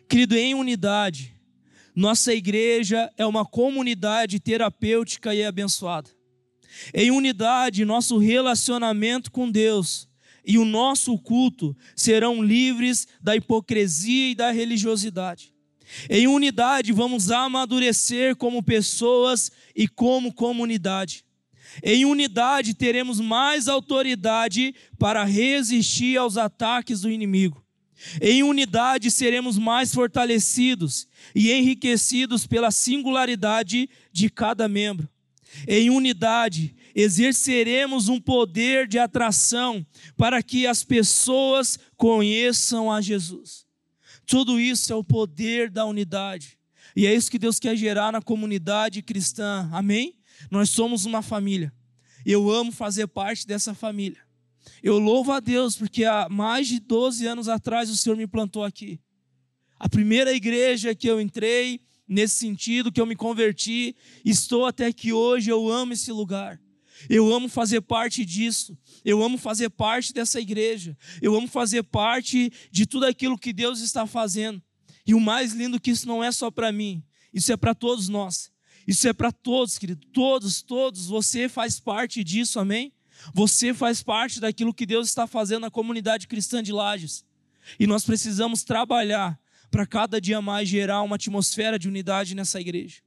Querido, em unidade, nossa igreja é uma comunidade terapêutica e abençoada. Em unidade, nosso relacionamento com Deus e o nosso culto serão livres da hipocrisia e da religiosidade. Em unidade, vamos amadurecer como pessoas e como comunidade. Em unidade, teremos mais autoridade para resistir aos ataques do inimigo. Em unidade, seremos mais fortalecidos e enriquecidos pela singularidade de cada membro. Em unidade, exerceremos um poder de atração para que as pessoas conheçam a Jesus. Tudo isso é o poder da unidade. E é isso que Deus quer gerar na comunidade cristã. Amém? Nós somos uma família. Eu amo fazer parte dessa família. Eu louvo a Deus porque há mais de 12 anos atrás o Senhor me plantou aqui. A primeira igreja que eu entrei, nesse sentido, que eu me converti, estou até aqui hoje, eu amo esse lugar. Eu amo fazer parte disso. Eu amo fazer parte dessa igreja. Eu amo fazer parte de tudo aquilo que Deus está fazendo. E o mais lindo que isso não é só para mim, isso é para todos nós. Isso é para todos, querido. Todos, todos. Você faz parte disso, amém? Você faz parte daquilo que Deus está fazendo na comunidade cristã de Lages. E nós precisamos trabalhar para cada dia mais gerar uma atmosfera de unidade nessa igreja.